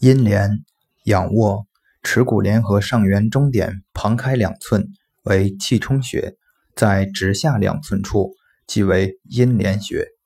阴连仰卧耻骨联合上缘中点旁开两寸为气冲穴在直下两寸处即为阴连穴。